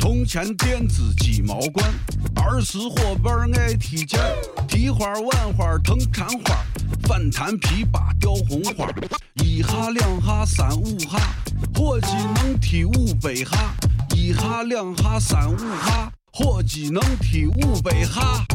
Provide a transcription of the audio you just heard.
铜钱垫子鸡毛罐，儿时伙伴爱踢毽儿，花碗花藤缠花，反弹琵琶掉红花，一哈两哈三五哈，伙计能踢五百哈，一哈两哈三五哈，伙计能踢五百哈。